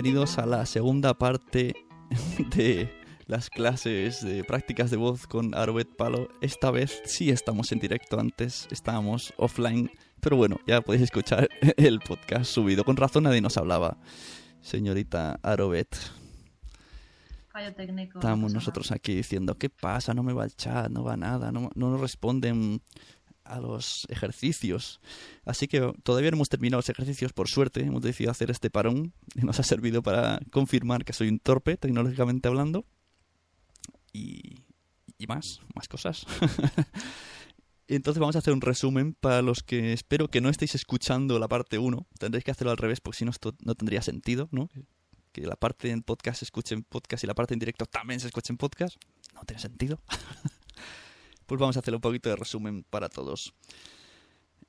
Bienvenidos a la segunda parte de las clases de prácticas de voz con Arobet Palo. Esta vez sí estamos en directo, antes estábamos offline, pero bueno, ya podéis escuchar el podcast subido. Con razón nadie nos hablaba, señorita Arobet. Fallo técnico. Estamos nosotros aquí diciendo, ¿qué pasa? No me va el chat, no va nada, no, no nos responden a los ejercicios. Así que todavía no hemos terminado los ejercicios, por suerte. Hemos decidido hacer este parón y nos ha servido para confirmar que soy un torpe, tecnológicamente hablando. Y, y más, más cosas. Entonces vamos a hacer un resumen para los que espero que no estéis escuchando la parte 1. Tendréis que hacerlo al revés porque si no esto no tendría sentido, ¿no? Que la parte en podcast se escuche en podcast y la parte en directo también se escuche en podcast. No tiene sentido. pues vamos a hacer un poquito de resumen para todos.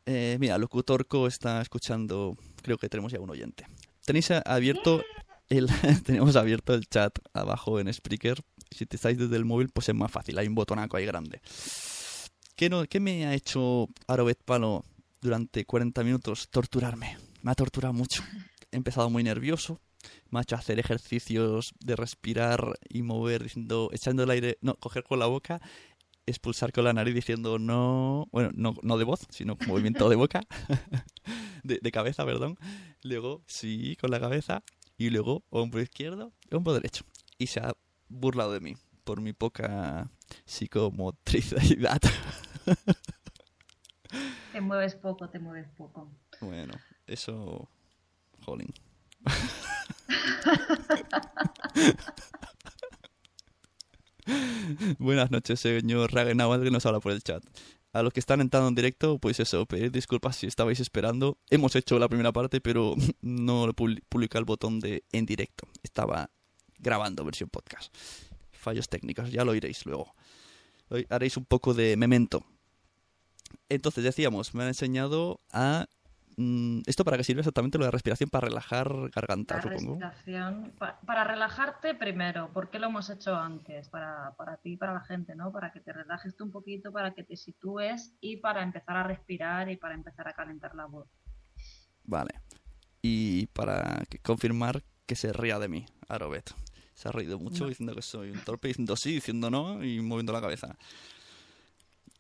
Eh, mira, Locutorco está escuchando, creo que tenemos ya un oyente. Tenéis abierto el, tenemos abierto el chat abajo en Spreaker. Si te estáis desde el móvil, pues es más fácil, hay un botonaco ahí grande. ¿Qué, no, qué me ha hecho Arobet Palo durante 40 minutos? Torturarme. Me ha torturado mucho. He empezado muy nervioso. Me ha hecho hacer ejercicios de respirar y mover, diciendo, echando el aire, no, coger con la boca expulsar con la nariz diciendo no, bueno, no, no de voz, sino movimiento de boca, de, de, cabeza, perdón. Luego sí, con la cabeza. Y luego hombro izquierdo, hombro derecho. Y se ha burlado de mí por mi poca psicomotricidad. Te mueves poco, te mueves poco. Bueno, eso... Jolín. Buenas noches, señor Ragenauer, que nos habla por el chat. A los que están entrando en directo, pues eso, pedir disculpas si estabais esperando. Hemos hecho la primera parte, pero no publica el botón de en directo. Estaba grabando versión podcast. Fallos técnicos, ya lo oiréis luego. Hoy haréis un poco de memento. Entonces decíamos, me han enseñado a ¿Esto para qué sirve exactamente lo de respiración? Para relajar garganta, la supongo. Respiración, para, para, relajarte primero, ¿por qué lo hemos hecho antes? Para, para ti y para la gente, ¿no? Para que te relajes tú un poquito, para que te sitúes y para empezar a respirar y para empezar a calentar la voz. Vale. Y para confirmar que se ría de mí, Arobet. Se ha reído mucho no. diciendo que soy un torpe, diciendo sí, diciendo no y moviendo la cabeza.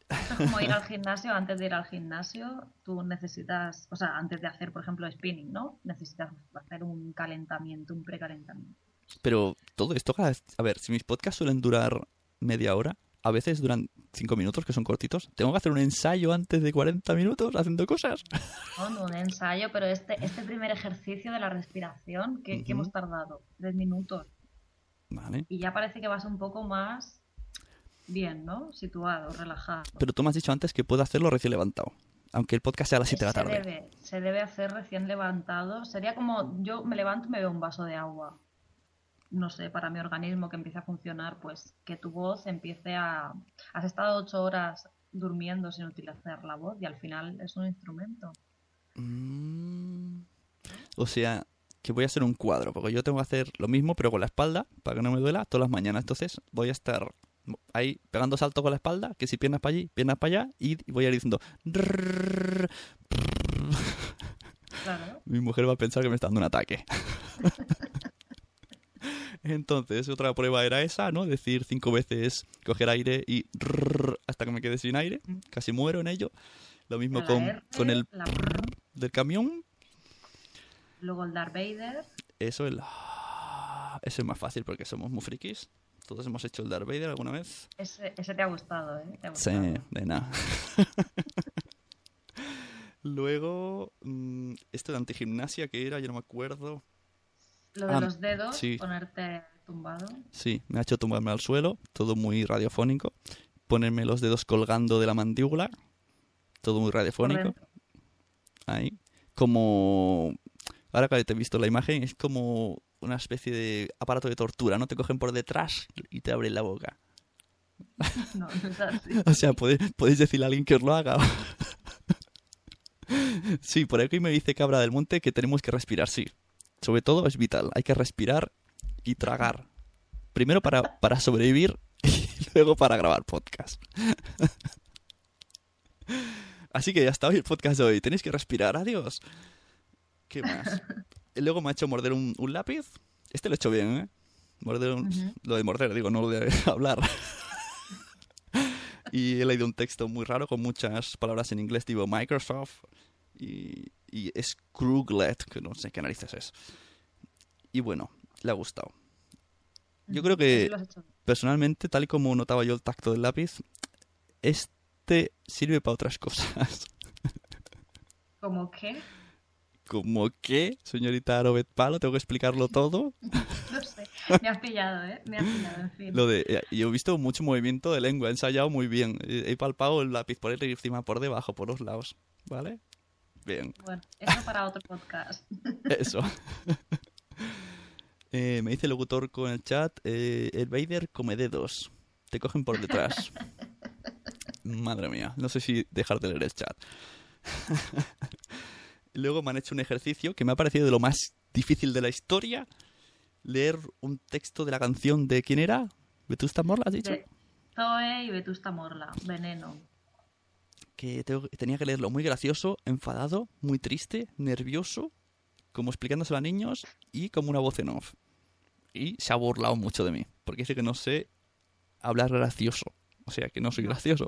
Esto es como ir al gimnasio, antes de ir al gimnasio, tú necesitas, o sea, antes de hacer, por ejemplo, spinning, ¿no? Necesitas hacer un calentamiento, un precalentamiento. Pero todo esto, a ver, si mis podcasts suelen durar media hora, a veces duran cinco minutos, que son cortitos. Tengo que hacer un ensayo antes de 40 minutos haciendo cosas. No, no un ensayo, pero este, este primer ejercicio de la respiración, que, hemos tardado? Tres minutos. Vale. Y ya parece que vas un poco más bien, ¿no? Situado, relajado. Pero tú me has dicho antes que puedo hacerlo recién levantado. Aunque el podcast sea a las 7 de la se, tarde. debe, se debe hacer recién levantado. Sería como yo me levanto y me veo un vaso de agua. No sé, para mi organismo que empiece a funcionar, pues que tu voz empiece a... Has estado ocho horas durmiendo sin utilizar la voz y al final es un instrumento. Mm. O sea, que voy a hacer un cuadro, porque yo tengo que hacer lo mismo, pero con la espalda, para que no me duela, todas las mañanas. Entonces voy a estar ahí pegando salto con la espalda, que si piernas para allí, piernas para allá, y voy a ir diciendo... Mi mujer va a pensar que me está dando un ataque. Entonces, otra prueba era esa, ¿no? Decir cinco veces, coger aire y hasta que me quede sin aire. Casi muero en ello. Lo mismo con, con el del camión. luego el Darth Vader. Eso el... Eso es más fácil porque somos muy frikis. Todos hemos hecho el Darth Vader alguna vez. Ese, ese te ha gustado, ¿eh? Te ha Sí, de nada. Luego, mm, esto de antigimnasia que era, yo no me acuerdo. Lo de Ah, los dedos, sí. ponerte tumbado. Sí, me ha hecho tumbarme al suelo, todo muy radiofónico. Ponerme los dedos colgando de la mandíbula, todo muy radiofónico. Ahí. Como. Ahora que te he visto la imagen, es como una especie de aparato de tortura, ¿no? Te cogen por detrás y te abren la boca. No, no es así. O sea, podéis, podéis decirle a alguien que os lo haga. sí, por aquí me dice Cabra del Monte que tenemos que respirar, sí. Sobre todo es vital, hay que respirar y tragar. Primero para, para sobrevivir y luego para grabar podcast. Así que ya está hoy el podcast de hoy. Tenéis que respirar, adiós. ¿Qué más? Y luego me ha hecho morder un, un lápiz. Este lo he hecho bien, ¿eh? Morder un-. Lo de morder, digo, no lo de hablar. y he leído un texto muy raro con muchas palabras en inglés, tipo Microsoft y, y Scruglet, que no sé qué narices es. Y bueno, le ha gustado. Yo creo que-. Personalmente, tal y como notaba yo el tacto del lápiz, este sirve para otras cosas. ¿Cómo qué? Como que, señorita Robert Palo, tengo que explicarlo todo. No sé. Me has pillado, ¿eh? Me has pillado, en fin. Lo de, eh, yo he visto mucho movimiento de lengua, he ensayado muy bien. He he palpado el lápiz por encima, por debajo, por los lados. ¿Vale? Bien, Bueno, eso para otro podcast. eso. Eh, me dice el locutor con el chat, eh, el Vader come dedos. Te cogen por detrás. Madre mía, no sé si dejar de leer el chat. Luego me han hecho un ejercicio que me ha parecido de lo más difícil de la historia. Leer un texto de la canción de quién era? ¿Vetusta Morla has dicho? De Zoe y Vetusta Morla, Veneno. que tengo- tenía que leerlo muy gracioso, enfadado, muy triste, nervioso, como explicándoselo a niños y como una voz en off. Y se ha burlado mucho de mí, porque dice que no sé hablar gracioso. O sea, que no soy gracioso.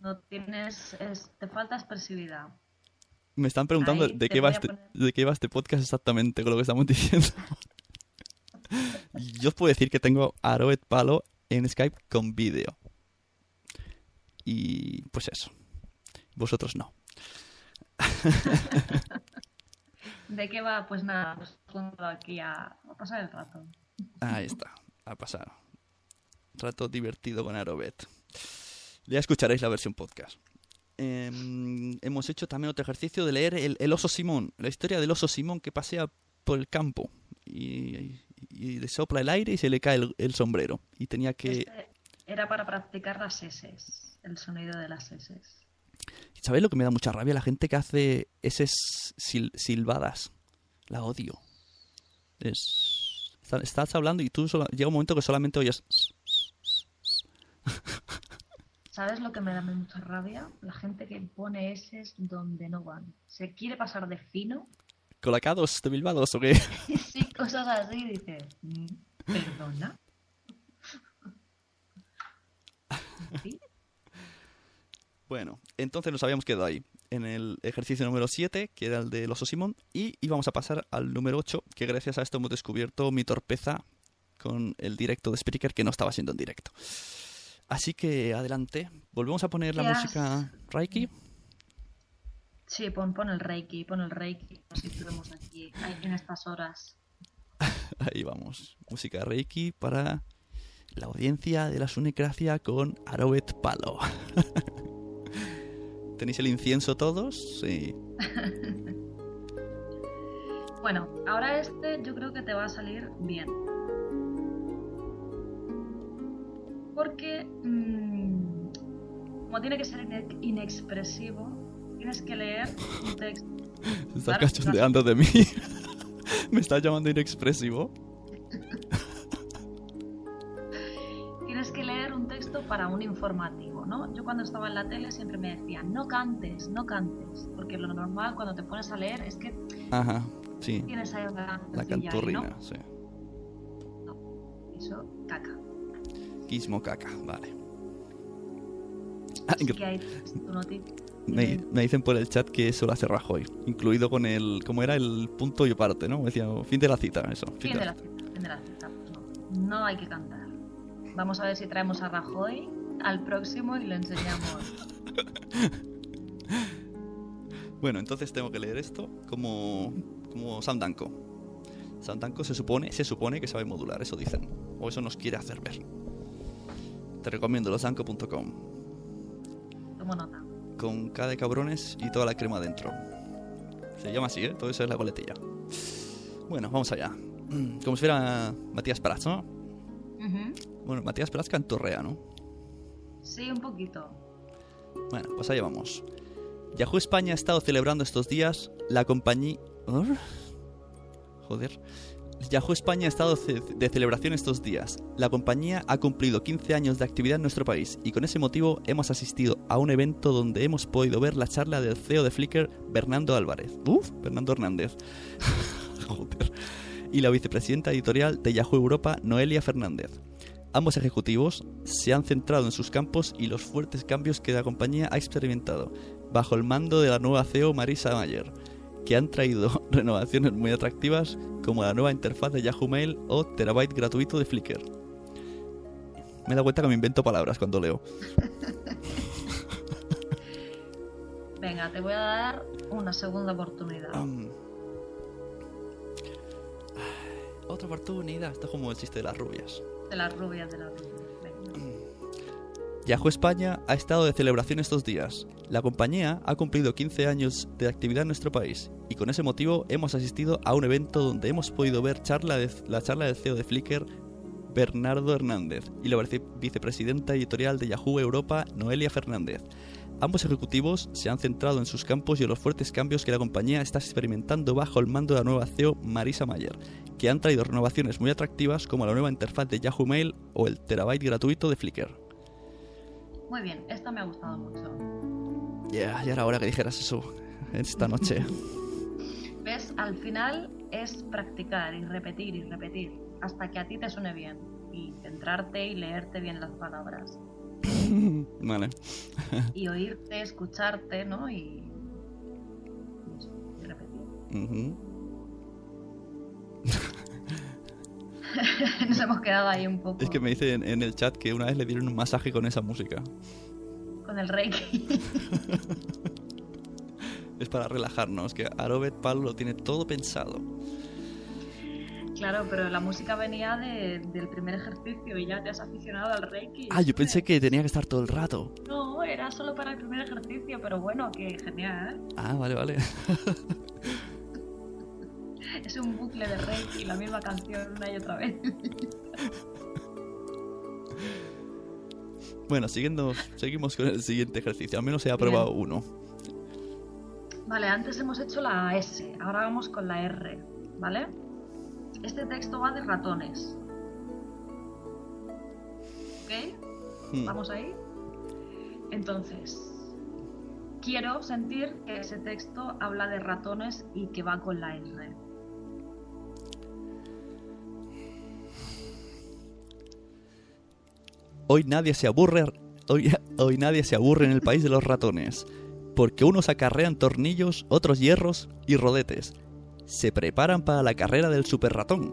No tienes... es- te falta expresividad. Me están preguntando de qué, va este, de qué va este podcast exactamente con lo que estamos diciendo. Yo os puedo decir que tengo a Palo en Skype con vídeo. Y pues eso. Vosotros no. ¿De qué va? Pues nada, pongo aquí a, a pasar el rato. Ahí está, a pasar. Rato divertido con Arobet. Ya escucharéis la versión podcast. Em, hemos hecho también otro ejercicio de leer el, el oso Simón, la historia del oso Simón que pasea por el campo y, y le sopla el aire y se le cae el, el sombrero. Y tenía que... Este era para practicar las S, el sonido de las S. ¿Sabéis lo que me da mucha rabia? La gente que hace esas sil- silbadas. La odio. Es... está- Estás hablando y tú solo- llega un momento que solamente oyes... ¿Sabes lo que me da mucha rabia? La gente que pone S donde no van. Se quiere pasar de fino ¿Colacados de Bilbados o qué? sí, cosas así, dice, "Mm, ¿perdona? ¿Sí? Bueno, entonces nos habíamos quedado ahí, en el ejercicio número 7, que era el de los Simón, y íbamos a pasar al número 8, que gracias a esto hemos descubierto mi torpeza con el directo de Spreaker, que no estaba siendo en directo. Así que adelante, volvemos a poner la ¿Qué has- música Reiki. Sí, pon, pon el Reiki, pon el Reiki. Así estuvimos aquí, en estas horas. Ahí vamos, música Reiki para la audiencia de la Sunecracia con Arobet Palo. ¿Tenéis el incienso todos? Sí. Bueno, ahora este yo creo que te va a salir bien. Porque, mm, como tiene que ser ine- inexpresivo, tienes que leer un texto. Se está Claro, cachondeando de mí. Me está llamando inexpresivo. Tienes que leer un texto para un informativo, ¿no? Yo cuando estaba en la tele siempre me decían, no cantes, no cantes, porque lo normal cuando te pones a leer es que Ajá, sí. tienes ahí la, La vocecilla ahí, canturrina, ¿no? sí. Eso, caca. Caca, vale. Ah, me, me dicen por el chat que eso lo hace Rajoy, incluido con el, ¿cómo era? El punto y aparte, ¿no? Decía, fin de la cita, eso. Fin de la cita, fin de la cita. No, no hay que cantar. Vamos a ver si traemos a Rajoy al próximo y le enseñamos. Bueno, entonces tengo que leer esto como, como Sam Danko. Sam Danko se supone, se supone que sabe modular, eso dicen. O eso nos quiere hacer ver. Te recomiendo losanco.com. Tomo nota. Con K de cabrones y toda la crema dentro. Se llama así, ¿eh? Todo eso es la coletilla. Bueno, vamos allá. Como si fuera Matías Prats, ¿no? Ujú. Bueno, Matías Prats cantorrea, ¿no? Sí, un poquito. Bueno, pues allá vamos. Yahoo España ha estado celebrando estos días la compañía... Joder. Yahoo España ha estado de celebración estos días. La compañía ha cumplido 15 años de actividad en nuestro país y con ese motivo hemos asistido a un evento donde hemos podido ver la charla del CEO de Flickr, Bernardo Álvarez. Uf, Fernando Hernández. Y la vicepresidenta editorial de Yahoo Europa, Noelia Fernández. Ambos ejecutivos se han centrado en sus campos y los fuertes cambios que la compañía ha experimentado, bajo el mando de la nueva CEO Marisa Mayer, que han traído renovaciones muy atractivas como la nueva interfaz de Yahoo Mail o terabyte gratuito de Flickr. Me dado cuenta que me invento palabras cuando leo. Venga, te voy a dar una segunda oportunidad. Otra oportunidad. Esto es como el chiste de las rubias. De las rubias de las rubias. Yahoo España ha estado de celebración estos días. La compañía ha cumplido 15 años de actividad en nuestro país y con ese motivo hemos asistido a un evento donde hemos podido ver charla de- la charla del CEO de Flickr, Bernardo Hernández, y la vice- vicepresidenta editorial de Yahoo Europa, Noelia Fernández. Ambos ejecutivos se han centrado en sus campos y en los fuertes cambios que la compañía está experimentando bajo el mando de la nueva CEO Marisa Mayer, que han traído renovaciones muy atractivas como la nueva interfaz de Yahoo Mail o el terabyte gratuito de Flickr. Muy bien, esta me ha gustado mucho. Ya, ya era hora que dijeras eso esta noche. ¿Ves? Al final es practicar y repetir y repetir hasta que a ti te suene bien y centrarte y leerte bien las palabras vale. y oírte, escucharte, ¿no? Y, y repetir. Nos hemos quedado ahí un poco Es que me dice en, en el chat que una vez le dieron un masaje con esa música. con el reiki. Es para relajarnos, que Arobet Pal lo tiene todo pensado. claro, pero la música venía de- del primer ejercicio y ya te has aficionado al reiki. Ah, yo pensé que tenía que estar todo el rato. No, era solo para el primer ejercicio, pero bueno, que genial. Ah, vale, vale. Es un bucle de reiki, la misma canción una y otra vez. Bueno, siguiendo, seguimos con el siguiente ejercicio. Al menos he aprobado uno. Vale, antes hemos hecho la S, ahora vamos con la R, ¿vale? Este texto va de ratones. ¿Ok? Hmm. ¿Vamos ahí? Entonces, quiero sentir que ese texto habla de ratones y que va con la R. Hoy nadie se aburre. hoy, nadie se aburre en el país de los ratones, porque unos acarrean tornillos, otros hierros y rodetes. Se preparan para la carrera del super ratón.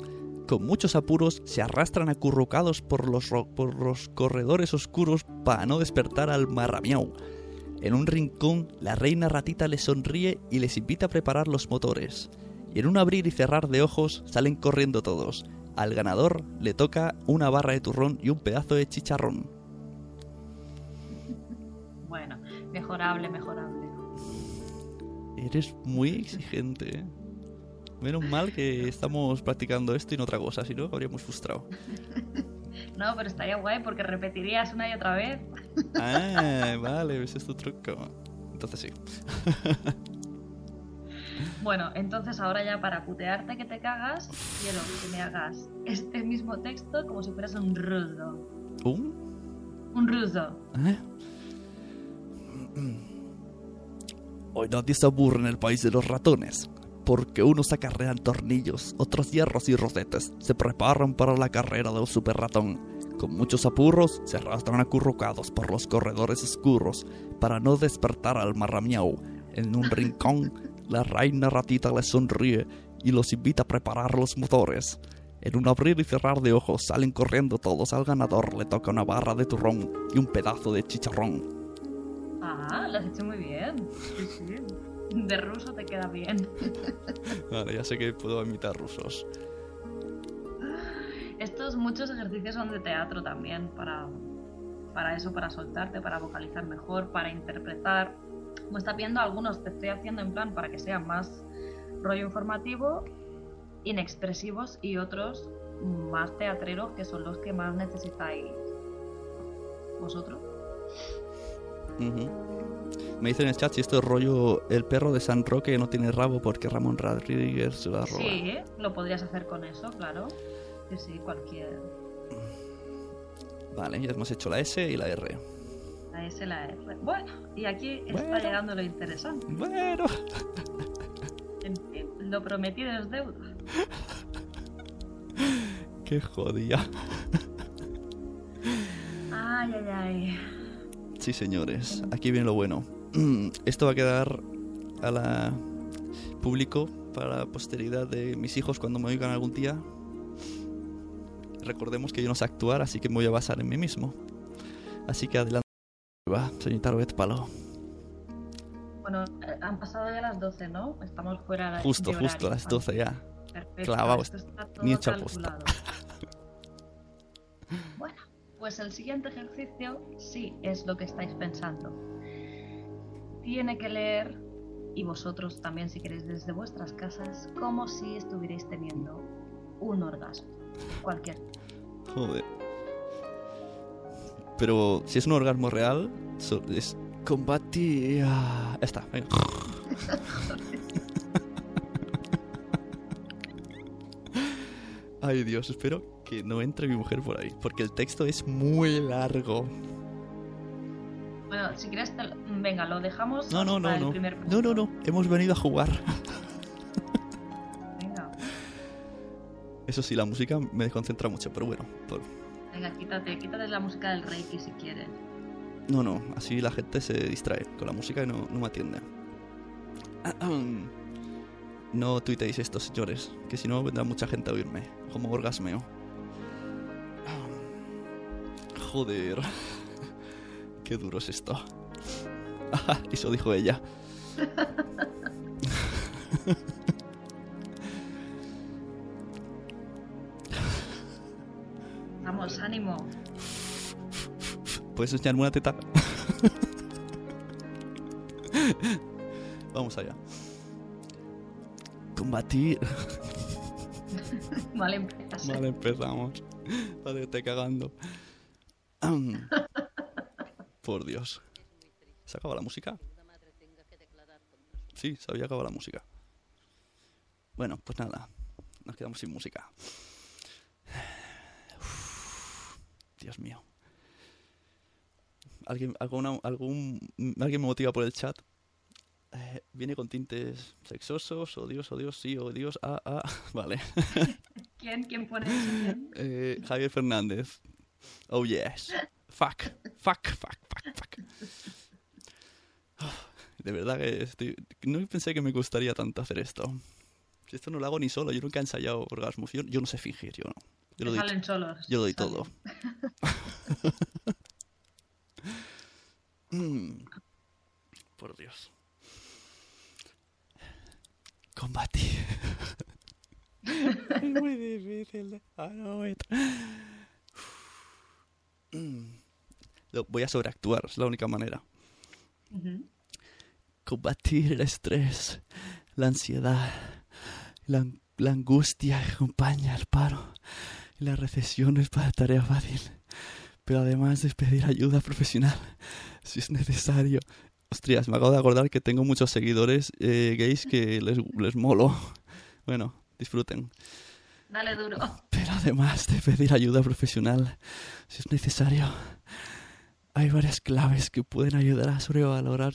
Con muchos apuros se arrastran acurrucados por los, por los corredores oscuros para no despertar al marramiau. En un rincón, la reina ratita les sonríe y les invita a preparar los motores. Y en un abrir y cerrar de ojos salen corriendo todos. Al ganador le toca una barra de turrón y un pedazo de chicharrón. Bueno, mejorable, mejorable. Eres muy exigente, ¿eh? Menos mal que estamos practicando esto y no otra cosa, si no habríamos frustrado. No, pero estaría guay porque repetirías una y otra vez. Ah, vale, ese es tu truco. Entonces sí. Bueno, entonces ahora ya para putearte que te cagas, quiero que me hagas este mismo texto como si fueras un ruso. ¿Un? Un ruso. ¿Eh? Hoy nadie se aburre en el país de los ratones, porque unos acarrean tornillos, otros hierros y rosetes, se preparan para la carrera del super ratón. Con muchos apurros se arrastran acurrucados por los corredores oscuros para no despertar al marramiau. En un rincón, la reina ratita les sonríe y los invita a preparar los motores. En un abrir y cerrar de ojos salen corriendo todos. Al ganador le toca una barra de turrón y un pedazo de chicharrón. Ah, lo has hecho muy bien. Sí, sí. De ruso te queda bien. Vale, ya sé que puedo imitar rusos. Estos muchos ejercicios son de teatro también, para, para eso, para soltarte, para vocalizar mejor, para interpretar. Como está viendo, algunos te estoy haciendo en plan para que sean más rollo informativo, inexpresivos, y otros más teatreros, que son los que más necesitáis vosotros. Me dicen en el chat si esto es rollo el perro de San Roque no tiene rabo porque Ramón Rodríguez se la roba. Sí, lo podrías hacer con eso, claro. Sí, sí, cualquier. Vale, ya hemos hecho la S y la R. La S, la R. Bueno, y aquí está llegando lo interesante. Bueno. En fin, lo prometido es deuda. Qué jodida. Ay, ay, ay. Sí, señores. Aquí viene lo bueno. Esto va a quedar a la público para la posteridad de mis hijos cuando me oigan algún día. Recordemos que yo no sé actuar, así que me voy a basar en mí mismo. Así que adelante. Va, señorita Robet Palo. Bueno, eh, han pasado ya las 12, ¿no? Estamos fuera de Justo, de justo, las 12 ya. Perfecto, Clavado, esto está todo ni hecho calculado. Bueno, pues el siguiente ejercicio sí es lo que estáis pensando. Tiene que leer, y vosotros también si queréis desde vuestras casas, como si estuvierais teniendo un orgasmo. Cualquier. Joder. Pero si es un orgasmo real, so- es combatir. Ah, está, venga. Ay Dios, espero que no entre mi mujer por ahí, porque el texto es muy largo. Bueno, si quieres, venga, lo dejamos No, no, no, el no. No, no, no. Hemos venido a jugar. Venga, Eso sí, la música me desconcentra mucho, pero bueno. por- venga, quítate, quítate la música del Reiki si quieres. No, no, así la gente se distrae con la música y no, no me atiende. No tuiteéis esto, señores, que si no vendrá mucha gente a oírme, como orgasmeo. Joder. Qué duro es esto. Eso dijo ella. ánimo. ¿Puedes enseñarme una teta? Vamos allá. Combatir. Vale, empiezas. Vale, empezamos. Vale, estoy cagando. Por Dios. ¿Se acaba la música? Sí, se había acabado la música. Bueno, pues nada. Nos quedamos sin música. Uf, Dios mío. ¿Alguien, alguna, algún, ¿Alguien me motiva por el chat? Eh, ¿Viene con tintes sexosos? ¿O Dios, o Dios, sí, o Dios, ah, ah? Vale. ¿Quién, quién pone. Eh, Javier Fernández. Oh, yes. Fuck, fuck, fuck, fuck, fuck. Oh, de verdad que estoy... no pensé que me gustaría tanto hacer esto. Si esto no lo hago ni solo, yo nunca he ensayado orgasmos. Yo, yo no sé fingir, yo no. Yo lo doy, salen solos. yo lo doy salen. todo. Mm. Por Dios. Combatir. es muy difícil. It. Mm. Lo- Voy a sobreactuar, es la única manera. Combatir el estrés, la ansiedad, la, la angustia que acompaña el paro la recesión es para tarea fácil. Pero además de pedir ayuda profesional, si es necesario. Ostras, me acabo de acordar que tengo muchos seguidores eh, gays que les, les molo. Bueno, disfruten. Dale duro. Pero además de pedir ayuda profesional, si es necesario, hay varias claves que pueden ayudar a sobrevalorar,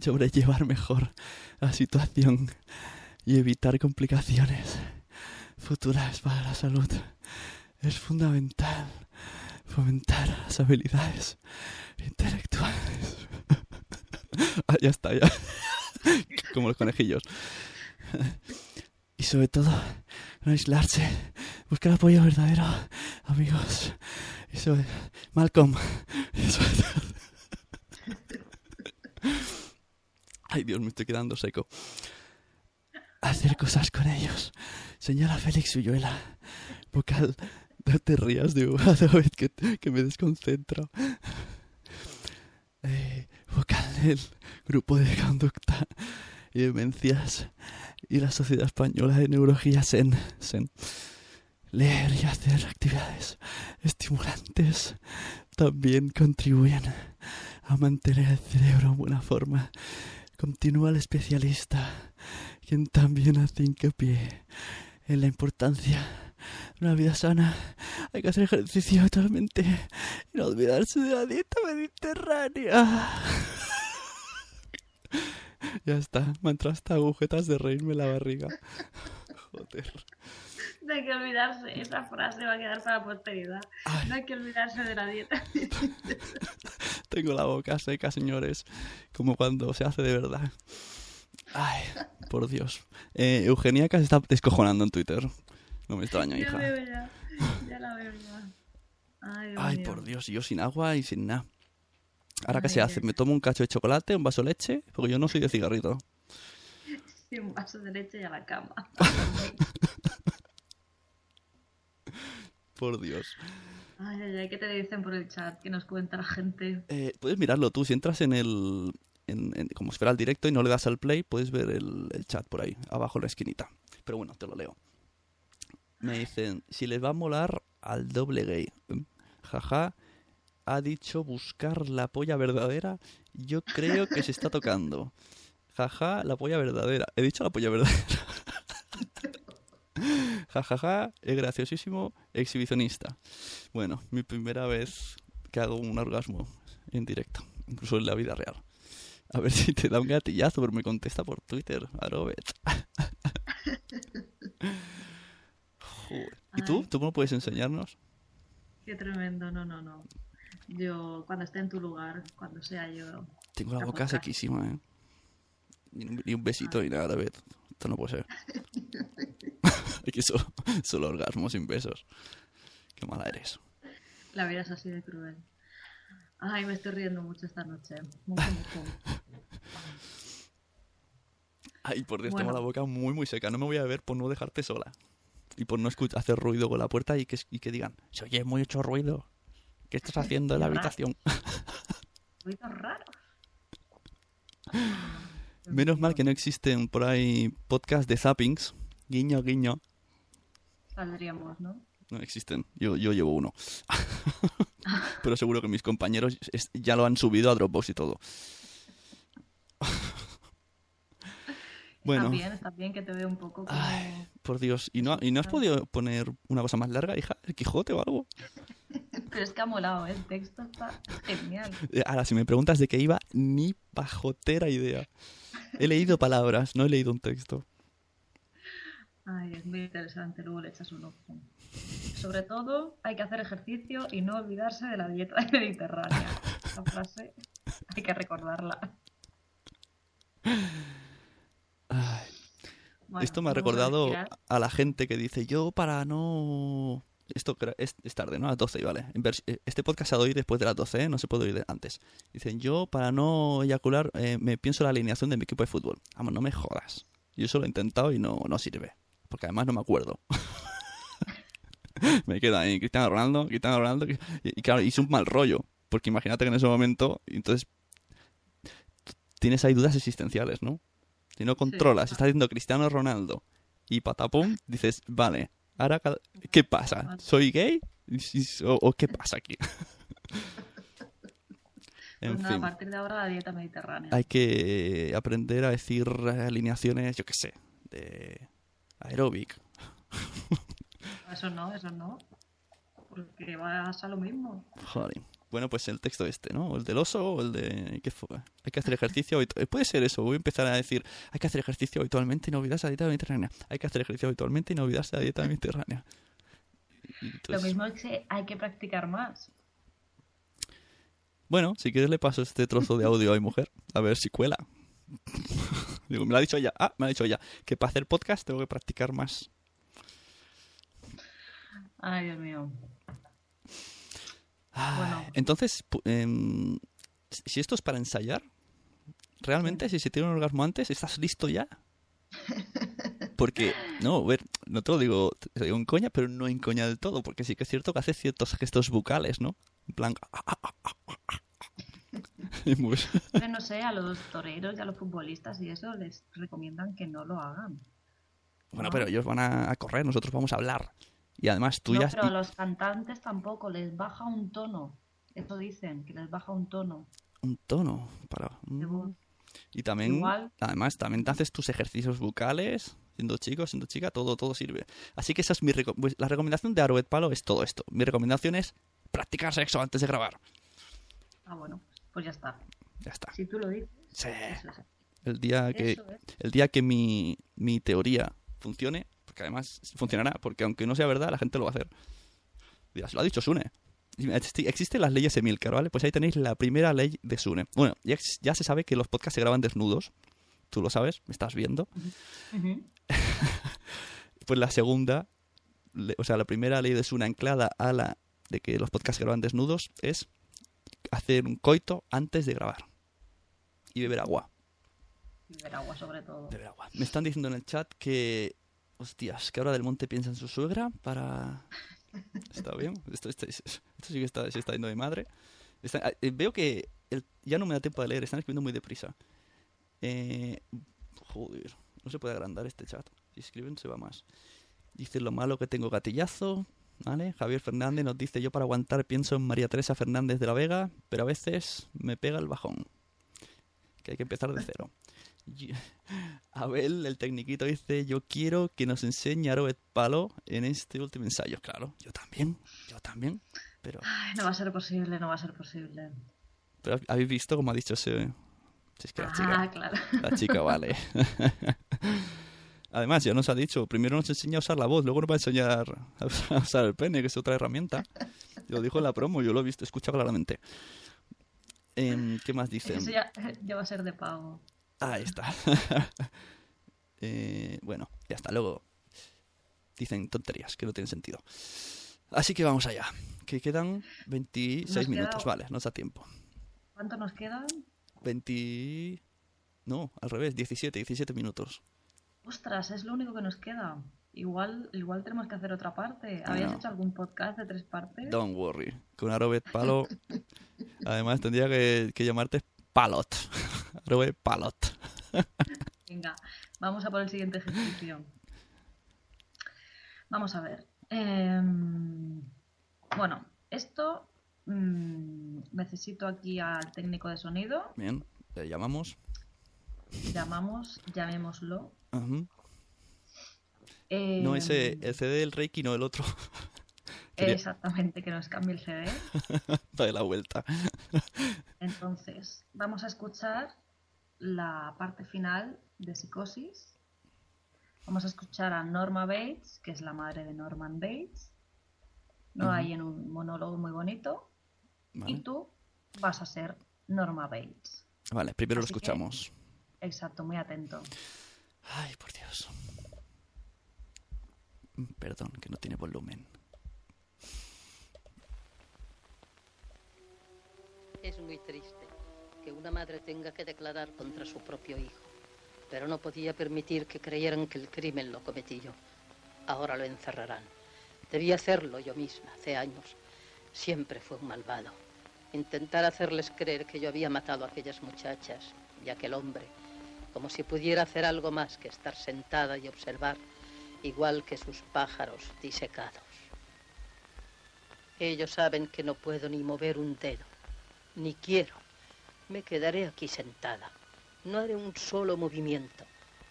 sobrellevar mejor la situación y evitar complicaciones futuras para la salud. Es fundamental fomentar las habilidades intelectuales. ah, ya está, ya. Como los conejillos. y sobre todo, no aislarse, buscar apoyo verdadero, amigos. Y sobre... Malcolm. Ay Dios, me estoy quedando seco. Hacer cosas con ellos. Señora Félix Uyuela. Vocal, no te rías de David, que, que me desconcentro. Eh, vocal del grupo de conducta y demencias y la Sociedad Española de Neurología SEN. SEN. Leer y hacer actividades estimulantes también contribuyen a mantener el cerebro en buena forma. Continúa el especialista, quien también hace hincapié en la importancia una vida sana. Hay que hacer ejercicio habitualmente y no olvidarse de la dieta mediterránea. ya está, me entrado hasta agujetas de reírme la barriga. Joder. No hay que olvidarse, esa frase va a quedar para la posteridad. Ay. No hay que olvidarse de la dieta. Tengo la boca seca, señores. Como cuando se hace de verdad. Ay, por Dios. Eh, Eugeniaca se está descojonando en Twitter. No me extraña, ya hija. veo ya. Ya la veo ya. Ay, Dios Ay, por Dios, yo sin agua y sin nada. Ahora, ¿qué se hace? ¿Me tomo un cacho de chocolate, un vaso de leche? Porque yo no soy de cigarrito. Sí, un vaso de leche y a la cama. Por Dios. Ay, ay, ay, ¿qué te dicen por el chat? ¿Qué nos cuenta la gente? Eh, puedes mirarlo tú. Si entras en el... En, en- como si fuera el directo y no le das al play, puedes ver el, el chat por ahí, abajo en la esquinita. Pero bueno, te lo leo. Me dicen, si les va a molar al doble gay. Jaja, ha dicho buscar la polla verdadera. Yo creo que se está tocando. Jaja, la polla verdadera. He dicho la polla verdadera. Jajaja, es graciosísimo, exhibicionista. Bueno, mi primera vez que hago un orgasmo en directo, incluso en la vida real. A ver si te da un gatillazo, pero me contesta por Twitter, Arobet. Joder. ¿Y tú? ¿Tú cómo puedes enseñarnos? Qué tremendo, no, no, no. Yo, cuando esté en tu lugar, cuando sea yo. Tengo la boca sequísima, ¿eh? Ni un, besito ni nada, Arobet. Esto no puede ser. Aquí solo, solo orgasmos sin besos. Qué mala eres. La vida es así de cruel. Ay, me estoy riendo mucho esta noche. Mucho, mucho. Ay, por Dios, Bueno. tengo la boca muy, muy seca. No me voy a ver por no dejarte sola. Y por no escuchar, hacer ruido con la puerta y que, y que digan, se oye mucho ruido. ¿Qué estás haciendo en la raro. habitación? Ruidos raros. Menos mal que no existen por ahí podcasts de zappings. Guiño, guiño. Saldríamos, ¿no? No existen. Yo, yo llevo uno. Pero seguro que mis compañeros ya lo han subido a Dropbox y todo. Bueno, Está bien, está bien que te veo un poco como... Ay. por Dios. ¿Y no, ¿Y no has podido poner una cosa más larga, hija? ¿El Quijote o algo? Pero es que ha molado, ¿eh? el texto está genial. Eh, Ahora, si me preguntas de qué iba, ni pajotera idea. He leído palabras, no he leído un texto. Ay, es muy interesante, luego le echas un ojo. Sobre todo, hay que hacer ejercicio y no olvidarse de la dieta mediterránea. Esa frase hay que recordarla. Ay, Bueno, Esto me ha a recordado a la gente que dice, yo para no... Esto es, es tarde, ¿no? A las 12, vale. Eh, Este podcast se ha de oír después de las 12, ¿eh? No se puede oír antes. Dicen, yo para no eyacular eh, me pienso la alineación de mi equipo de fútbol. Vamos, no me jodas. Yo eso lo he intentado y no, no sirve. Porque además no me acuerdo. me queda ahí Cristiano Ronaldo, Cristiano Ronaldo. y, y claro, hice un mal rollo. Porque imagínate que en ese momento, entonces, tienes ahí dudas existenciales, ¿no? Si no controlas, si estás diciendo Cristiano Ronaldo y patapum, dices, vale, ahora, cada- ¿qué pasa? ¿Soy gay? ¿O, o qué pasa aquí? en Pues nada, a fin, partir de ahora la dieta mediterránea. hay que aprender a decir alineaciones, yo qué sé, de aeróbic. Eso no, eso no. Porque vas a lo mismo. Joder. Bueno, pues el texto este, ¿no? O el del oso o el de... ¿Qué fue? Hay que hacer ejercicio... habitu- Puede ser eso. Voy a empezar a decir... Hay que hacer ejercicio habitualmente y no olvidarse de la dieta mediterránea. Hay que hacer ejercicio habitualmente y no olvidarse de la dieta mediterránea. Lo mismo es que hay que practicar más. Bueno, si quieres le paso este trozo de audio a mi mujer. A ver si cuela. Digo, me lo ha dicho ella. Ah, me lo ha dicho ella. Que para hacer podcast tengo que practicar más. Ay, Dios mío. Ah, Bueno. Entonces, em, si esto es para ensayar, realmente, si se tiene un orgasmo antes, ¿estás listo ya? Porque, no, a ver, no te lo digo, te lo digo en coña, pero no en coña del todo, porque sí que es cierto que hace ciertos gestos bucales, ¿no? En plan... Y muy- Pero no sé, a los toreros y a los futbolistas y eso les recomiendan que no lo hagan. Bueno, No. pero ellos van a correr, nosotros vamos a hablar. Y además tú no, ya... pero a los cantantes tampoco, les baja un tono. Eso dicen, que les baja un tono. Un tono para... Y también, Igual. además, también te haces tus ejercicios bucales, siendo chico, siendo chica, todo, todo sirve. Así que esa es mi reco- pues, la recomendación de Aroet Palo es todo esto. Mi recomendación es practicar sexo antes de grabar. Ah, bueno, pues ya está. Ya está. Si tú lo dices, Sí. eso es. El día que, es. el día que mi, mi teoría funcione, porque además funcionará, porque aunque no sea verdad, la gente lo va a hacer. Dirás, lo ha dicho Sune. Existen las leyes Emilcar, ¿vale? Pues ahí tenéis la primera ley de Sune. Bueno, ya, se sabe que los podcasts se graban desnudos. Tú lo sabes, me estás viendo. Pues la segunda, o sea, la primera ley de Sune anclada a la de que los podcasts se graban desnudos es hacer un coito antes de grabar. Y beber agua. Beber agua sobre todo. Beber agua. Me están diciendo en el chat que. Hostias, que ahora del monte piensa en su suegra para. ¿Está bien? Esto, sí que está, yendo de madre. Está- eh, veo que ya no me da tiempo de leer, están escribiendo muy deprisa. Eh, joder, no se puede agrandar este chat. Si escriben se va más. Dice lo malo que tengo gatillazo. ¿Vale? Javier Fernández nos dice yo para aguantar pienso en María Teresa Fernández de la Vega, pero a veces me pega el bajón. Que hay que empezar de cero. Abel, el tecniquito, dice yo quiero que nos enseñe Aroet Palo en este último ensayo. Claro, yo también, yo también. Pero, Ay, no va a ser posible, no va a ser posible. pero habéis visto como ha dicho ese... Si es que la chica... Ah, claro. La chica vale. Además, ya nos ha dicho, primero nos enseña a usar la voz, luego nos va a enseñar a usar el pene, que es otra herramienta. Lo dijo en la promo, yo lo he visto, he escuchado claramente. Em, ¿Qué más dicen? Eso ya, ya va a ser de pago. Ahí está. Eh, bueno, ya está. Luego dicen tonterías que no tienen sentido. Así que vamos allá. Que quedan 26 Nos minutos. queda- Vale, nos da tiempo. ¿Cuánto nos quedan? 20... No, al revés, 17, 17 minutos. Ostras, es lo único que nos queda. Igual, igual tenemos que hacer otra parte. ¿Habías No. hecho algún podcast de tres partes? Don't worry. Con Arobet Palo. Además, tendría que, que llamarte Palot. Palot. Venga, vamos a por el siguiente ejercicio. Vamos a ver. Em, bueno, esto mm, necesito aquí al técnico de sonido. Bien, le llamamos. Llamamos, llamémoslo. Em, No ese, el CD del Reiki, no el otro. Exactamente, que nos cambie el CD. Dale la vuelta. Entonces, vamos a escuchar la parte final de Psicosis Vamos a escuchar a Norma Bates, que es la madre de Norman Bates. No hay en un monólogo muy bonito. Vale, Y tú vas a ser Norma Bates. Vale, primero lo que- escuchamos. Exacto, muy atento. Ay, por Dios. Perdón, que no tiene volumen. Es muy triste que una madre tenga que declarar contra su propio hijo, pero no podía permitir que creyeran que el crimen lo cometí yo. Ahora lo encerrarán. Debí hacerlo yo misma hace años. Siempre fue un malvado. Intentar hacerles creer que yo había matado a aquellas muchachas y a aquel hombre, como si pudiera hacer algo más que estar sentada y observar, igual que sus pájaros disecados. Ellos saben que no puedo ni mover un dedo, ni quiero. Me quedaré aquí sentada. No haré un solo movimiento.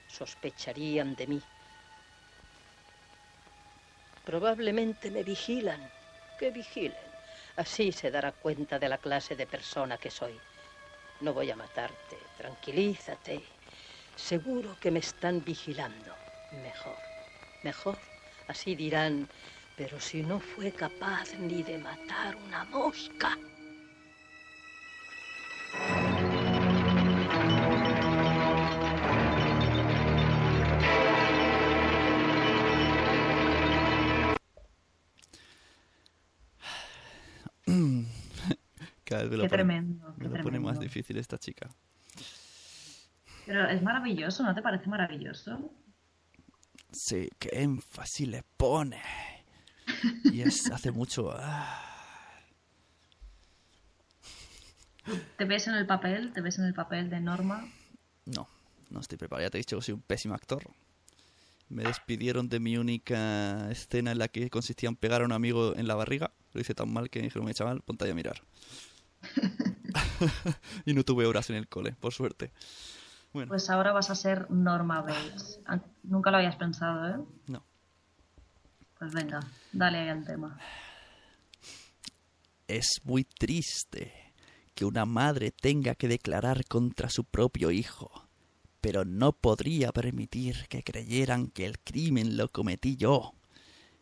Sospecharían de mí. Probablemente me vigilan. Que vigilen. Así se dará cuenta de la clase de persona que soy. No voy a matarte. Tranquilízate. Seguro que me están vigilando. Mejor. Mejor. Así dirán. Pero si no fue capaz ni de matar una mosca. Cada vez me Qué lo pone, tremendo, me qué lo pone más tremendo. difícil esta chica. Pero es maravilloso, ¿no te parece maravilloso? Sí, qué énfasis le pone. Y es, hace mucho... ah. ¿Te ves en el papel? ¿Te ves en el papel de Norma? No, no estoy preparado. Ya te he dicho que soy un pésimo actor. Me despidieron de mi única escena en la que consistía en pegar a un amigo en la barriga. Lo hice tan mal que me dijeron, "Oye, chaval, ponte ahí a mirar. y no tuve horas en el cole, por suerte. Bueno, Pues ahora vas a ser Norma Bates. Ah, Nunca lo habías pensado, ¿eh? no. Pues venga, dale ahí al tema. Es muy triste que una madre tenga que declarar contra su propio hijo, pero no podría permitir que creyeran que el crimen lo cometí yo.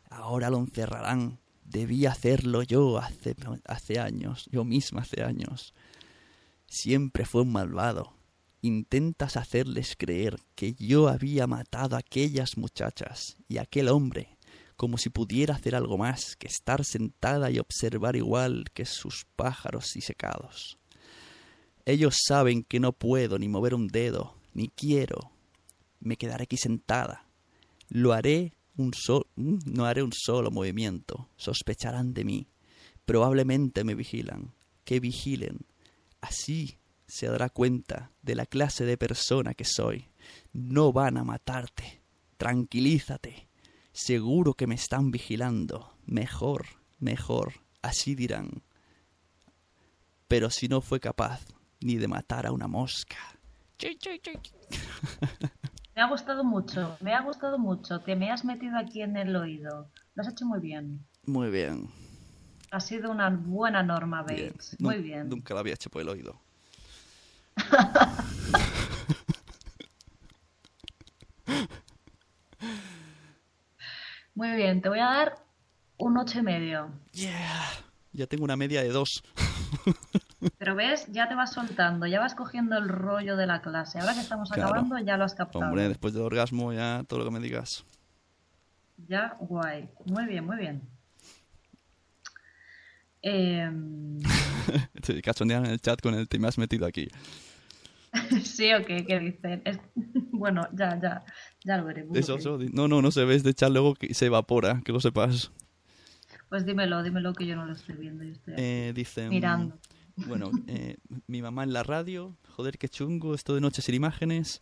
Ahora lo encerrarán. Debí hacerlo yo hace, años, yo misma hace años. Siempre fue un malvado. Intentas hacerles creer que yo había matado a aquellas muchachas y aquel hombre, como si pudiera hacer algo más que estar sentada y observar igual que sus pájaros disecados. Ellos saben que no puedo ni mover un dedo, ni quiero. Me quedaré aquí sentada. Lo haré un so- mm, no haré un solo movimiento. Sospecharán de mí. Probablemente me vigilan. Que vigilen. Así se dará cuenta de la clase de persona que soy. No van a matarte. Tranquilízate. Seguro que me están vigilando. Mejor, mejor. Así dirán. Pero si no fue capaz ni de matar a una mosca. Me ha gustado mucho, me ha gustado mucho. Te me has metido aquí en el oído. Lo has hecho muy bien. Muy bien. Ha sido una buena Norma bien. Bates. Muy Nun- bien. Nunca lo había hecho por el oído. Muy bien, te voy a dar un ocho y medio. Yeah. Ya tengo una media de dos. Pero ves, ya te vas soltando, ya vas cogiendo el rollo de la clase. Ahora que estamos Claro. acabando, ya lo has captado. Hombre, después del orgasmo ya todo lo que me digas. Ya, guay. Muy bien, muy bien. Te cachondean en el chat con el te me has metido aquí. sí, o qué, ¿qué dicen? Es- Bueno, ya, ya, ya lo veremos. Eso, eso, no, no, no se ve este chat luego que se evapora, que lo sepas. Pues dímelo, dímelo que yo no lo estoy viendo. Yo estoy Eh, dicen... mirando. Bueno, eh, mi mamá en la radio, joder, qué chungo, esto de noche sin imágenes.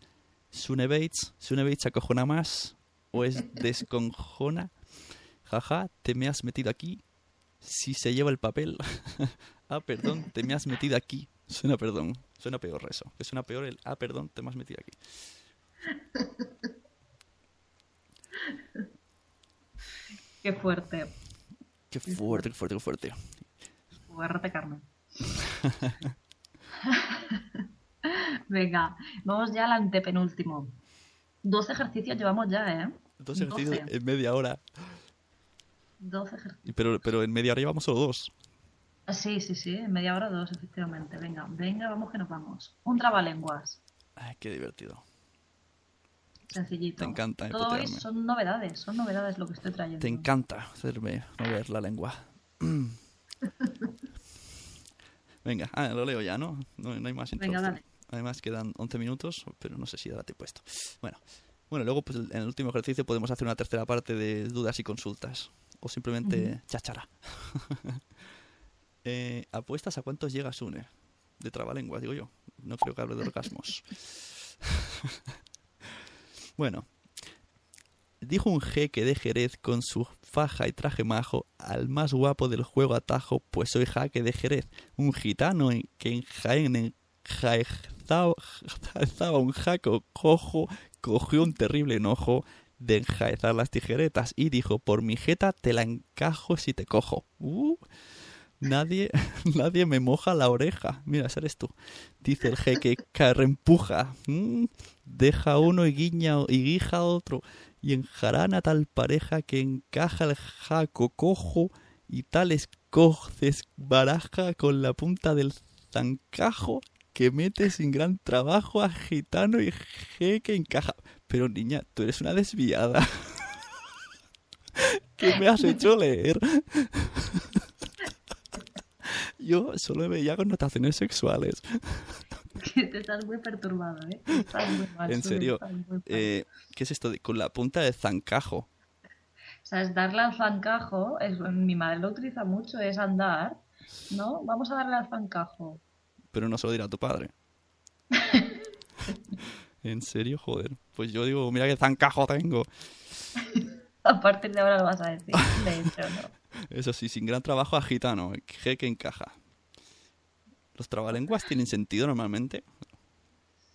Sune Bates, Sune Bates acojona más, o es desconjona. Jaja, te me has metido aquí. Si se lleva el papel. ah, perdón, te me has metido aquí. Suena perdón, suena peor eso. Que suena peor el ah, perdón, te me has metido aquí. Qué fuerte. Qué fuerte, qué fuerte, qué fuerte. Fuerte, Carmen. Venga, vamos ya al antepenúltimo. 12 ejercicios llevamos ya, ¿eh? Dos ejercicios 12. en media hora. 12 ejercicios. Pero, pero en media hora llevamos solo dos. Ah, Sí, sí, sí, en media hora dos, efectivamente. Venga, venga, vamos que nos vamos. Un trabalenguas, Ay, qué divertido. sencillito. Te encanta, Todo hoy son novedades, son novedades lo que estoy trayendo. Te encanta hacerme mover la lengua. Venga, ah, lo leo ya, ¿no? No, no hay más Venga, dale. Además quedan 11 minutos, pero no sé si dará tiempo esto. Bueno, bueno, luego pues, en el último ejercicio podemos hacer una tercera parte de dudas y consultas. O simplemente cháchara. Eh, ¿Apuestas a cuántos llegas, Une? De trabalenguas, digo yo. No creo que hable de orgasmos. bueno, dijo un jeque de Jerez con su faja y traje majo al más guapo del juego atajo, pues soy jaque de Jerez, un gitano en- que en Jaén enjaezaba enjaezaba un jaco cojo, cogió un terrible enojo de enjaezar las tijeretas y dijo, por mi jeta te la encajo si te cojo. Uh, nadie, nadie me moja la oreja. Mira, ese eres tú. Dice el jeque, carrempuja. Mm, deja uno y guiña y guija otro y enjarana tal pareja que encaja el jaco cojo y tales coces baraja con la punta del zancajo que mete sin gran trabajo a gitano y jeque encaja. Pero niña, tú eres una desviada. ¿Qué me has hecho leer? Yo solo veía connotaciones sexuales. Que te estás muy perturbado, ¿eh? Estás muy mal, En serio, muy. Eh, ¿Qué es esto? de- con la punta del zancajo. O sea, es darle al zancajo, es, mi madre lo utiliza mucho, es andar, ¿no? Vamos a darle al zancajo. Pero no se lo dirá a tu padre. ¿En serio? Joder. Pues yo digo, mira qué zancajo tengo. A partir de ahora lo vas a decir. De hecho, no. Eso sí, sin gran trabajo a gitano. G que encaja. ¿Los trabalenguas tienen sentido normalmente?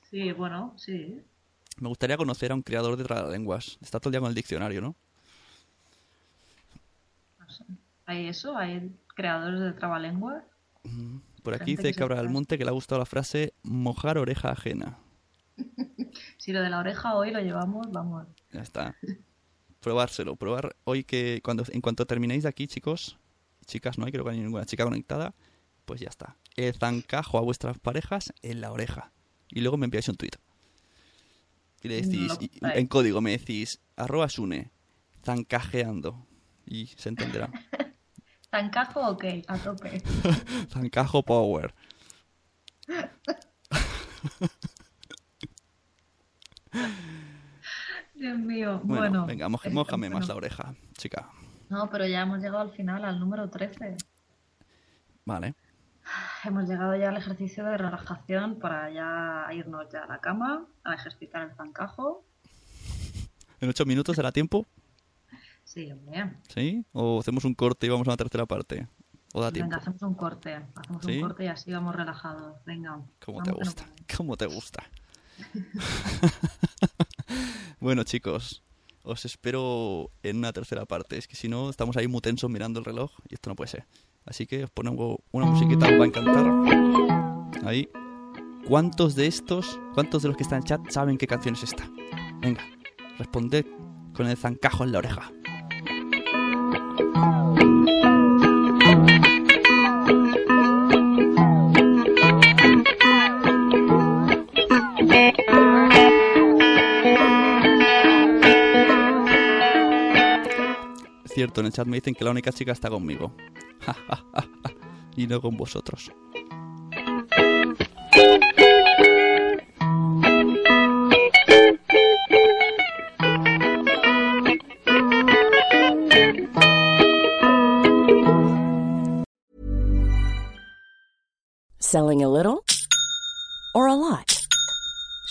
Sí, bueno, sí. Me gustaría conocer a un creador de trabalenguas. Está todo el día con el diccionario, ¿no? Hay eso, hay creadores de trabalenguas. Por aquí dice Cabra del Monte que le ha gustado la frase mojar oreja ajena. Si lo de la oreja hoy lo llevamos, vamos. Ya está. Probárselo, probar hoy que cuando en cuanto terminéis de aquí, chicos, chicas, no hay creo que hay ninguna chica conectada, pues ya está. El zancajo a vuestras parejas en la oreja. Y luego me enviáis un tweet. Y le decís, No, y- en código me decís, arroba sune, zancajeando. Y se entenderá. ¿Zancajo ok? A tope. Zancajo power. Dios mío. Bueno, Bueno, venga, es- mójame más la oreja, chica. No, pero ya hemos llegado al final, al número 13. Vale. Hemos llegado ya al ejercicio de relajación para ya irnos ya a la cama, a ejercitar el zancajo. ¿En ocho minutos será tiempo? Sí, hombre. ¿Sí? ¿O hacemos un corte y vamos a la tercera parte? ¿O da Venga, tiempo? hacemos un corte. Hacemos ¿Sí? un corte y así vamos relajados. Venga. ¿Cómo te gusta? ¿Cómo te gusta? bueno, chicos, os espero en una tercera parte. Es que si no, estamos ahí muy tensos mirando el reloj y esto no puede ser. Así que os pongo una musiquita, os va a encantar. Ahí. ¿Cuántos de estos, cuántos de los que están en chat saben qué canción es esta? Venga, responded con el zancajo en la oreja. Cierto, en el chat me dicen que la única chica está conmigo. y no con vosotros. Selling a little or a lot?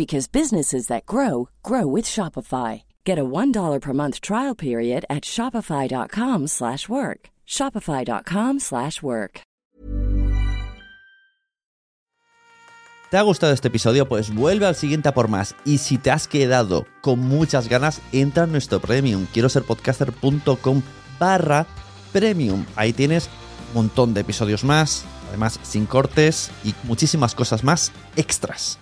because businesses that grow grow with Shopify. Get a $1 per month trial period at shopify.com slash work. Shopify.com slash work. ¿Te ha gustado este episodio? Pues vuelve al siguiente a por más. Y si te has quedado con muchas ganas, entra en nuestro premium. Quiero ser podcaster.com barra premium. Ahí tienes un montón de episodios más, además sin cortes y muchísimas cosas más extras.